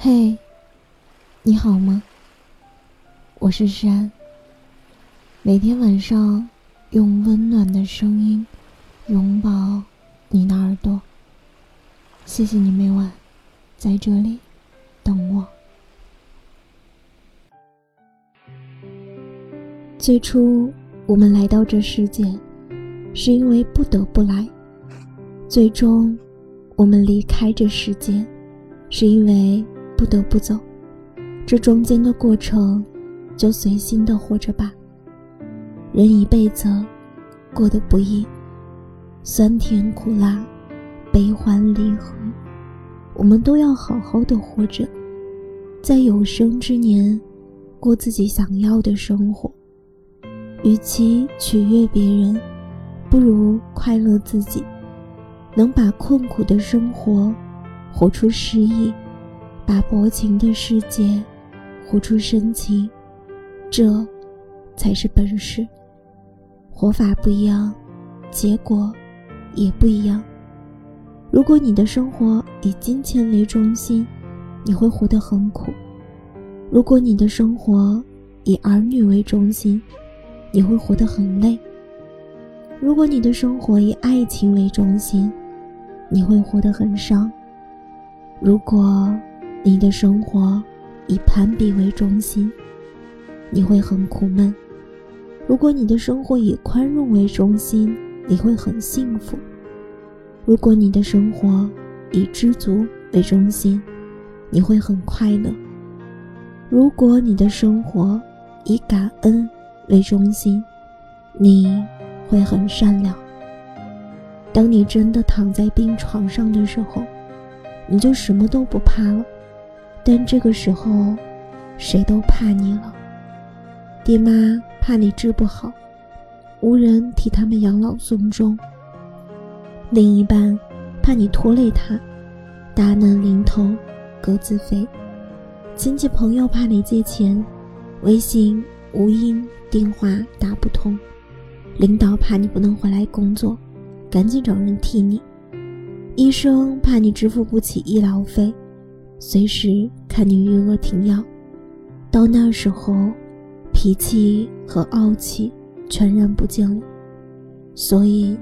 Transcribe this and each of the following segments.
嘿，你好吗？我是山。每天晚上用温暖的声音拥抱你的耳朵。谢谢你每晚在这里等我。最初我们来到这世界，是因为不得不来；最终我们离开这世界，是因为。不得不走，这中间的过程，就随心的活着吧。人一辈子过得不易，酸甜苦辣，悲欢离合，我们都要好好的活着，在有生之年过自己想要的生活。与其取悦别人，不如快乐自己。能把困苦的生活活出诗意。把薄情的世界活出深情，这才是本事。活法不一样，结果也不一样。如果你的生活以金钱为中心，你会活得很苦；如果你的生活以儿女为中心，你会活得很累；如果你的生活以爱情为中心，你会活得很伤。如果你的生活以攀比为中心，你会很苦闷；如果你的生活以宽容为中心，你会很幸福；如果你的生活以知足为中心，你会很快乐；如果你的生活以感恩为中心，你会很善良。当你真的躺在病床上的时候，你就什么都不怕了。但这个时候，谁都怕你了。爹妈怕你治不好，无人替他们养老送终；另一半怕你拖累他，大难临头各自飞；亲戚朋友怕你借钱，微信无音电话打不通；领导怕你不能回来工作，赶紧找人替你；医生怕你支付不起医疗费。随时看你余额停药，到那时候，脾气和傲气全然不见了。所以，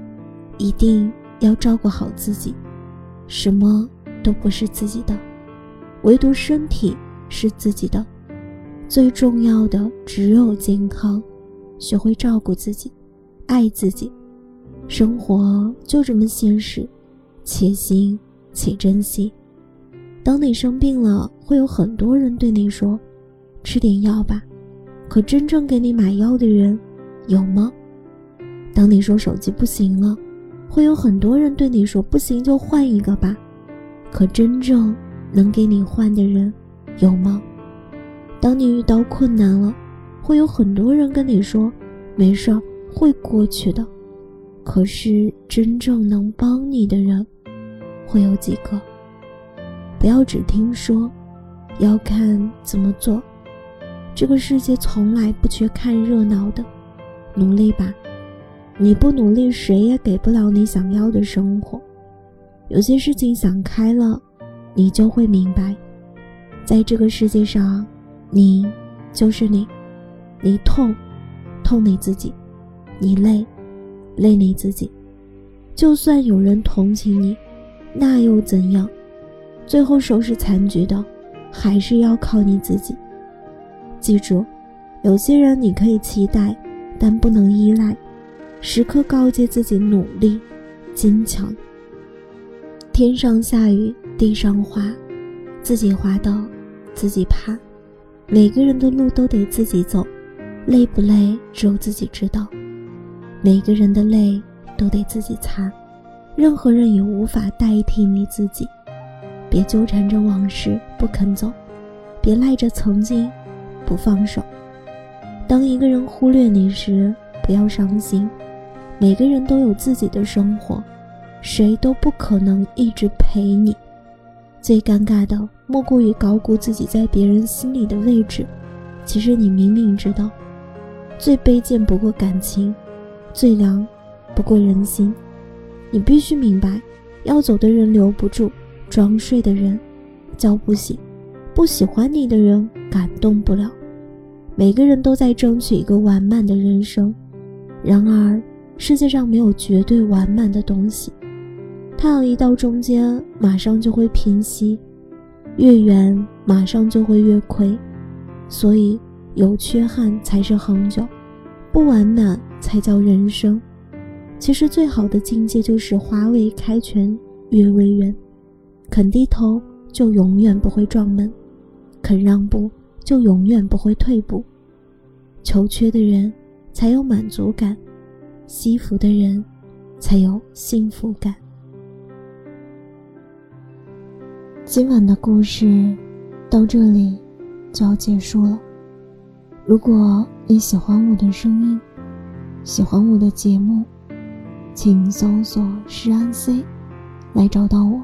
一定要照顾好自己，什么都不是自己的，唯独身体是自己的。最重要的只有健康，学会照顾自己，爱自己。生活就这么现实，且行且珍惜。当你生病了，会有很多人对你说：“吃点药吧。”可真正给你买药的人有吗？当你说手机不行了，会有很多人对你说：“不行就换一个吧。”可真正能给你换的人有吗？当你遇到困难了，会有很多人跟你说：“没事儿，会过去的。”可是真正能帮你的人会有几个？不要只听说，要看怎么做。这个世界从来不缺看热闹的，努力吧！你不努力，谁也给不了你想要的生活。有些事情想开了，你就会明白，在这个世界上，你就是你。你痛，痛你自己；你累，累你自己。就算有人同情你，那又怎样？最后收拾残局的，还是要靠你自己。记住，有些人你可以期待，但不能依赖。时刻告诫自己努力、坚强。天上下雨，地上滑，自己滑倒，自己爬。每个人的路都得自己走，累不累只有自己知道。每个人的泪都得自己擦，任何人也无法代替你自己。别纠缠着往事不肯走，别赖着曾经不放手。当一个人忽略你时，不要伤心。每个人都有自己的生活，谁都不可能一直陪你。最尴尬的莫过于高估自己在别人心里的位置。其实你明明知道，最卑贱不过感情，最凉不过人心。你必须明白，要走的人留不住。装睡的人叫不醒，不喜欢你的人感动不了。每个人都在争取一个完满的人生，然而世界上没有绝对完满的东西。太阳一到中间，马上就会平息；越圆，马上就会越亏。所以，有缺憾才是恒久，不完满才叫人生。其实，最好的境界就是花未开全，月未圆。肯低头，就永远不会撞门；肯让步。就永远不会退步。求缺的人才有满足感，惜福的人才有幸福感。今晚的故事到这里就要结束了。如果你喜欢我的声音，喜欢我的节目，请搜索“诗安 C” 来找到我，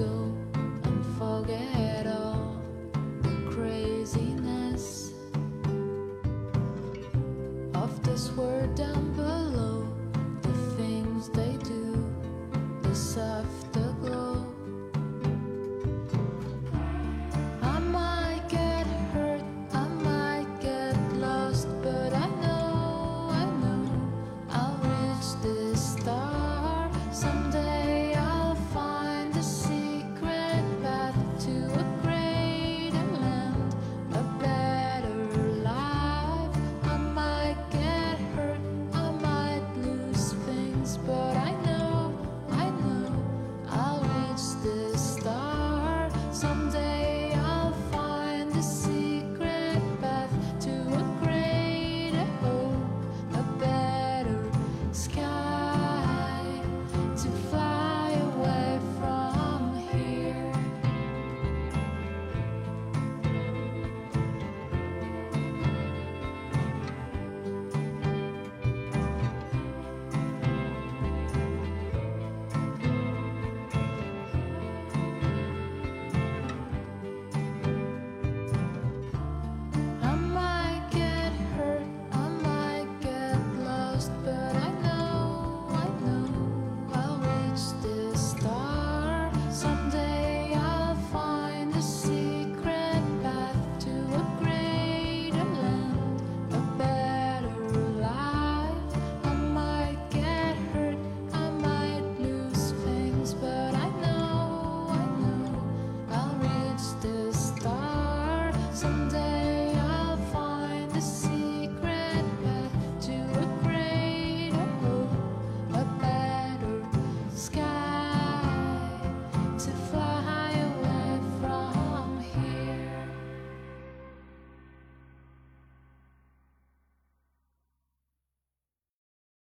and forget all the craziness of this world.